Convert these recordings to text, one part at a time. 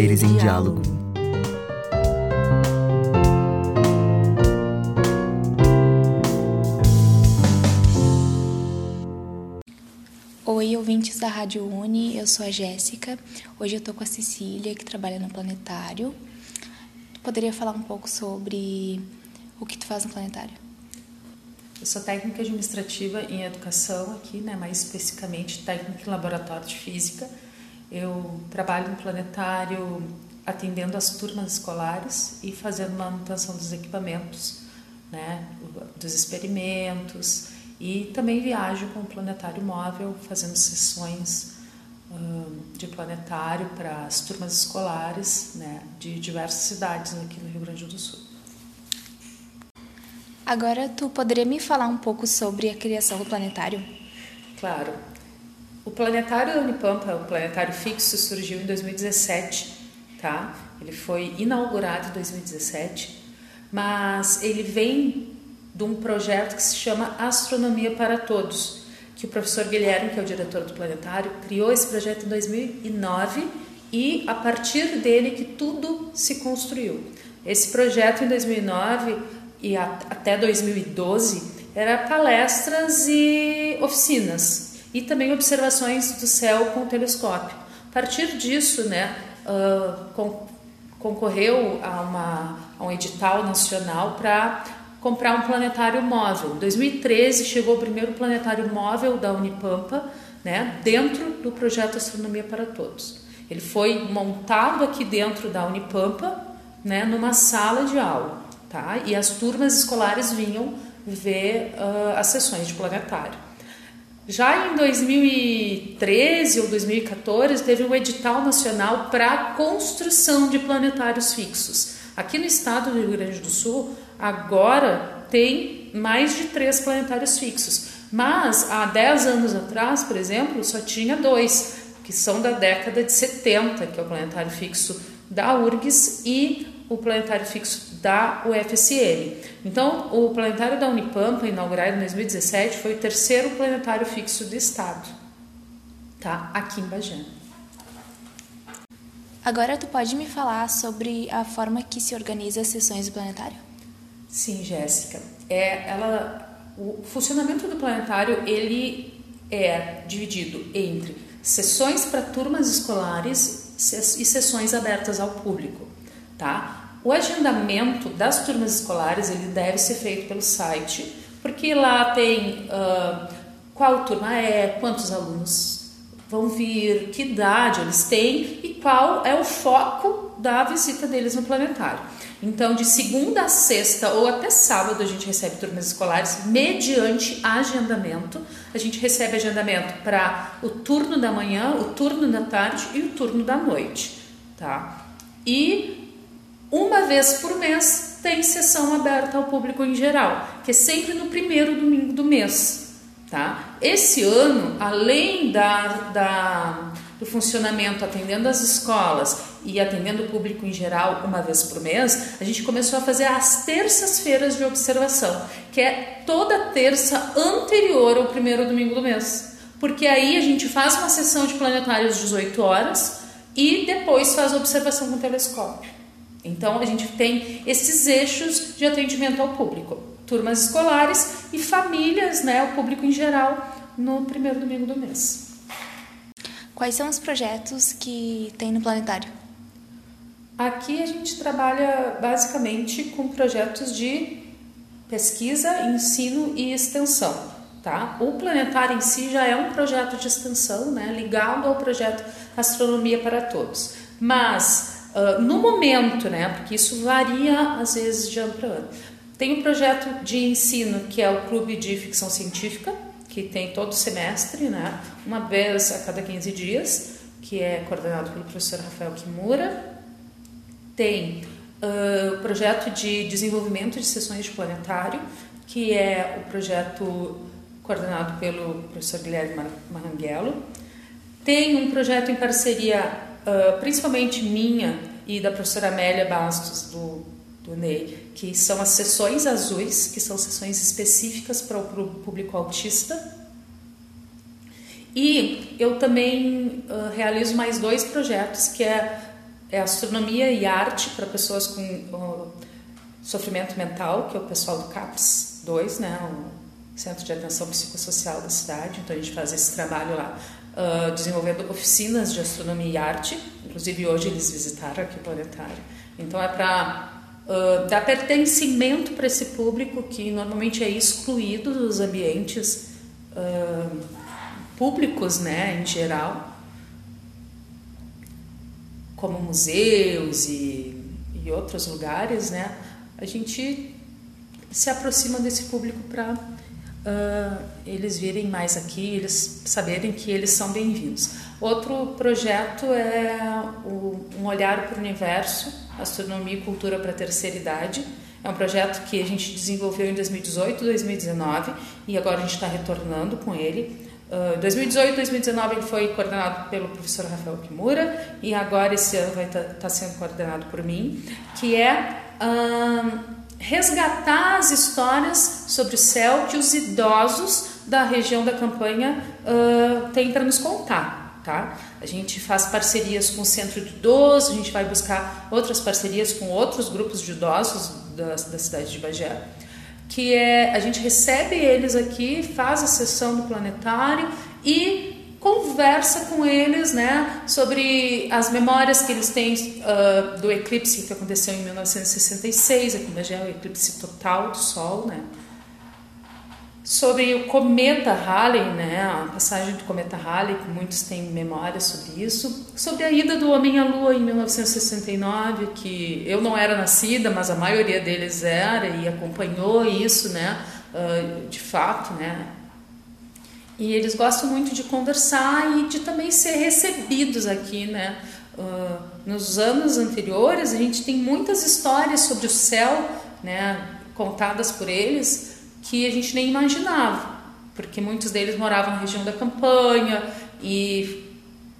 Saberes em diálogo. Oi, ouvintes da Rádio Uni, eu sou a Jéssica. Hoje eu tô com a Cecília, que trabalha no planetário. Tu poderia falar um pouco sobre o que tu faz no planetário? Eu sou técnica administrativa em educação aqui, né, mais especificamente técnica em laboratório de física. Eu trabalho no planetário atendendo as turmas escolares e fazendo manutenção dos equipamentos, né, dos experimentos e também viajo com o planetário móvel fazendo sessões de planetário para as turmas escolares né, de diversas cidades aqui no Rio Grande do Sul. Agora, tu poderia me falar um pouco sobre a criação do planetário? Claro. O planetário da Unipampa, o planetário fixo, surgiu em 2017, tá? Ele foi inaugurado em 2017, mas ele vem de um projeto que se chama Astronomia para Todos, que o professor Guilherme, que é o diretor do planetário, criou esse projeto em 2009 e a partir dele que tudo se construiu. Esse projeto em 2009 e até 2012 era palestras e oficinas e também observações do céu com telescópio. A partir disso, né, uh, concorreu a, uma, a um edital nacional para comprar um planetário móvel. Em 2013 chegou o primeiro planetário móvel da Unipampa, né, dentro do projeto Astronomia para Todos. Ele foi montado aqui dentro da Unipampa, né, numa sala de aula, tá? E as turmas escolares vinham ver uh, as sessões de planetário. Já em 2013 ou 2014 teve um edital nacional para construção de planetários fixos. Aqui no estado do Rio Grande do Sul, agora tem mais de três planetários fixos. Mas há 10 anos atrás, por exemplo, só tinha dois, que são da década de 70, que é o planetário fixo da URGS e o planetário fixo da UFSM. Então, o planetário da Unipampa, inaugurado em 2017, foi o terceiro planetário fixo do estado, tá? Aqui em Bagé. Agora tu pode me falar sobre a forma que se organiza as sessões do planetário? Sim, Jéssica. É, ela, o funcionamento do planetário ele é dividido entre sessões para turmas escolares e sessões abertas ao público, tá? O agendamento das turmas escolares ele deve ser feito pelo site, porque lá tem uh, qual turma é, quantos alunos vão vir, que idade eles têm e qual é o foco da visita deles no planetário. Então, de segunda a sexta ou até sábado, a gente recebe turmas escolares mediante agendamento. A gente recebe agendamento para o turno da manhã, o turno da tarde e o turno da noite, tá? E uma vez por mês tem sessão aberta ao público em geral, que é sempre no primeiro domingo do mês, Tá? Esse ano, além da, da, do funcionamento atendendo as escolas e atendendo o público em geral uma vez por mês, a gente começou a fazer as terças-feiras de observação, que é toda terça anterior ao primeiro domingo do mês. Porque aí a gente faz uma sessão de planetários às 18 horas e depois faz a observação com telescópio. Então a gente tem esses eixos de atendimento ao público turmas escolares e famílias, né, o público em geral, no primeiro domingo do mês. Quais são os projetos que tem no planetário? Aqui a gente trabalha basicamente com projetos de pesquisa, ensino e extensão. Tá? O planetário em si já é um projeto de extensão, né, ligado ao projeto Astronomia para Todos. Mas uh, no momento, né, porque isso varia às vezes de ano para ano, tem um projeto de ensino que é o Clube de Ficção Científica, que tem todo semestre, né? uma vez a cada 15 dias, que é coordenado pelo professor Rafael Kimura. Tem uh, o projeto de desenvolvimento de sessões de planetário, que é o projeto coordenado pelo professor Guilherme Maranghello. Tem um projeto em parceria, uh, principalmente minha e da professora Amélia Bastos, do do Ney, que são as sessões azuis, que são sessões específicas para o público autista. E eu também uh, realizo mais dois projetos, que é, é astronomia e arte para pessoas com uh, sofrimento mental, que é o pessoal do CAPS 2, né, o Centro de Atenção Psicossocial da cidade. Então a gente faz esse trabalho lá, desenvolvendo oficinas de astronomia e arte. Inclusive hoje eles visitaram aqui o planetário. Então é para uh, dar pertencimento para esse público que normalmente é excluído dos ambientes uh, públicos, né, em geral, como museus e, e outros lugares, né, a gente se aproxima desse público para uh, eles virem mais aqui, eles saberem que eles são bem-vindos. Outro projeto é o, um olhar para o universo, astronomia e cultura para a terceira idade. É um projeto que a gente desenvolveu em 2018, 2019 e agora a gente está retornando com ele. Uh, 2018 2019 ele foi coordenado pelo professor Rafael Kimura e agora esse ano vai estar tá, tá sendo coordenado por mim, que é uh, resgatar as histórias sobre o céu que os idosos da região da campanha uh, têm para nos contar. Tá? A gente faz parcerias com o Centro de Idosos, a gente vai buscar outras parcerias com outros grupos de idosos da, da cidade de Bagé que é a gente recebe eles aqui, faz a sessão do planetário e conversa com eles, né, sobre as memórias que eles têm uh, do eclipse que aconteceu em 1966, aqui já é o eclipse total do Sol, né, sobre o cometa Halley, né, a passagem do cometa Halley, que muitos têm memória sobre isso, sobre a ida do homem à lua em 1969, que eu não era nascida, mas a maioria deles era e acompanhou isso, né, uh, de fato, né. E eles gostam muito de conversar e de também ser recebidos aqui, né. Uh, nos anos anteriores a gente tem muitas histórias sobre o céu, né, contadas por eles que a gente nem imaginava, porque muitos deles moravam na região da campanha e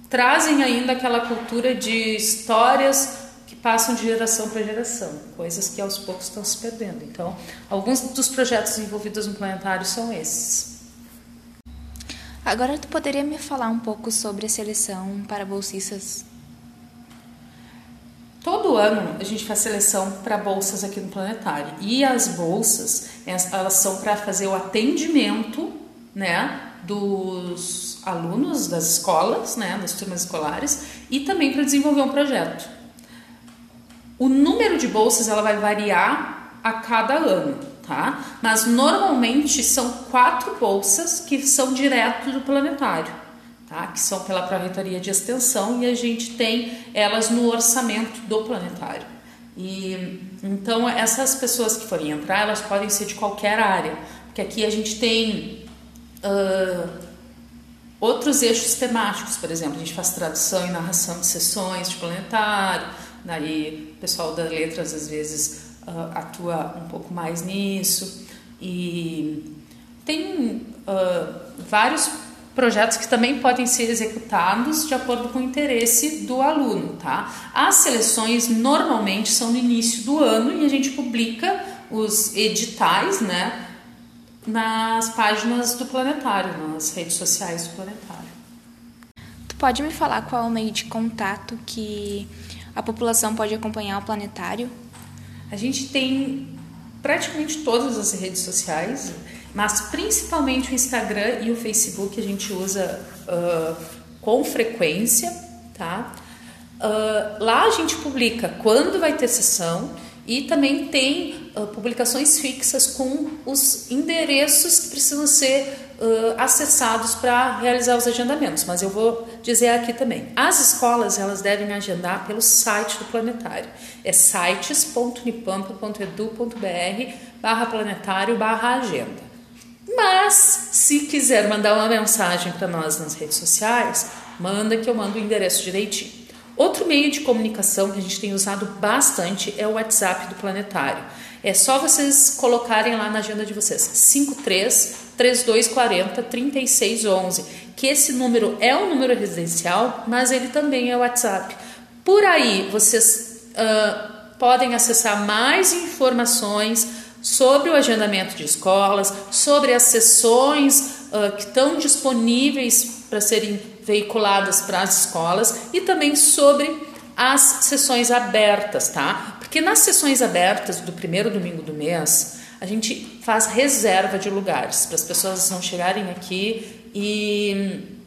trazem ainda aquela cultura de histórias que passam de geração para geração, coisas que aos poucos estão se perdendo. Então, alguns dos projetos envolvidos no planetário são esses. Agora tu poderia me falar um pouco sobre a seleção para bolsistas Todo ano a gente faz seleção para bolsas aqui no planetário e as bolsas elas são para fazer o atendimento, né, dos alunos das escolas, né, das turmas escolares e também para desenvolver um projeto. O número de bolsas ela vai variar a cada ano, tá? Mas normalmente são quatro bolsas que são direto do planetário tá? que são pela Pró-Reitoria de Extensão e a gente tem elas no orçamento do planetário. E então essas pessoas que forem entrar, elas podem ser de qualquer área, porque aqui a gente tem uh, outros eixos temáticos, por exemplo, a gente faz tradução e narração de sessões de planetário, daí o pessoal das letras às vezes uh, atua um pouco mais nisso e tem uh, vários projetos que também podem ser executados de acordo com o interesse do aluno, tá? As seleções normalmente são no início do ano e a gente publica os editais, né, nas páginas do planetário, nas redes sociais do planetário. Tu pode me falar qual é o meio de contato que a população pode acompanhar o planetário? A gente tem praticamente todas as redes sociais mas principalmente o Instagram e o Facebook a gente usa uh, com frequência, tá? Uh, lá a gente publica quando vai ter sessão e também tem uh, publicações fixas com os endereços que precisam ser acessados para realizar os agendamentos. Mas eu vou dizer aqui também: as escolas elas devem agendar pelo site do planetário. É sites.unipampa.edu.br/barra planetário/barra agenda. Mas, se quiser mandar uma mensagem para nós nas redes sociais, manda que eu mando o endereço direitinho. Outro meio de comunicação que a gente tem usado bastante é o WhatsApp do Planetário. É só vocês colocarem lá na agenda de vocês 53 3240 3611, que esse número é um número residencial, mas ele também é WhatsApp. Por aí vocês uh, podem acessar mais informações sobre o agendamento de escolas, sobre as sessões uh, que estão disponíveis para serem veiculadas para as escolas e também sobre as sessões abertas, tá? Porque nas sessões abertas do primeiro domingo do mês, a gente faz reserva de lugares para as pessoas não chegarem aqui e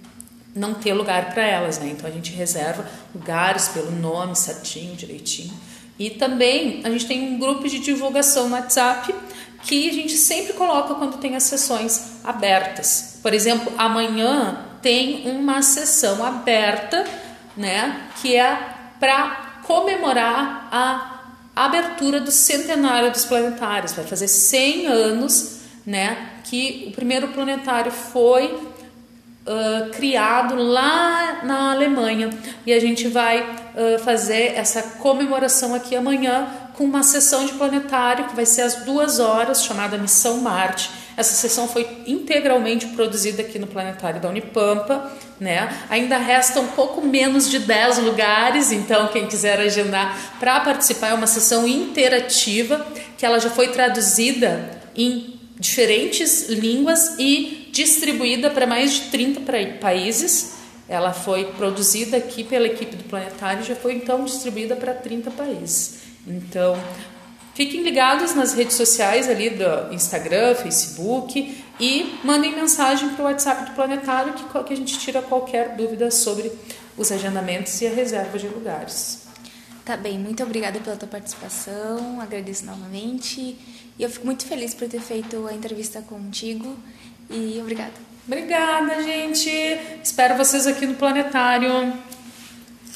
não ter lugar para elas, né? Então a gente reserva lugares pelo nome certinho, direitinho. E também a gente tem um grupo de divulgação no WhatsApp que a gente sempre coloca quando tem as sessões abertas. Por exemplo, amanhã tem uma sessão aberta, né, que é para comemorar a abertura do centenário dos planetários. Vai fazer 100 anos, né, que o primeiro planetário foi uh, criado lá na Alemanha e a gente vai uh, fazer essa comemoração aqui amanhã com uma sessão de planetário que vai ser às duas horas, chamada Missão Marte. Essa sessão foi integralmente produzida aqui no planetário da Unipampa, né? Ainda resta um pouco menos de 10 lugares, então quem quiser agendar para participar é uma sessão interativa que ela já foi traduzida em diferentes línguas e distribuída para mais de 30 países. Ela foi produzida aqui pela equipe do Planetário e já foi então distribuída para 30 países. Então, fiquem ligados nas redes sociais ali do Instagram, Facebook e mandem mensagem para o WhatsApp do Planetário que, que a gente tira qualquer dúvida sobre os agendamentos e a reserva de lugares. Tá bem, muito obrigada pela tua participação, agradeço novamente e eu fico muito feliz por ter feito a entrevista contigo e obrigada. Obrigada, gente. Espero vocês aqui no Planetário.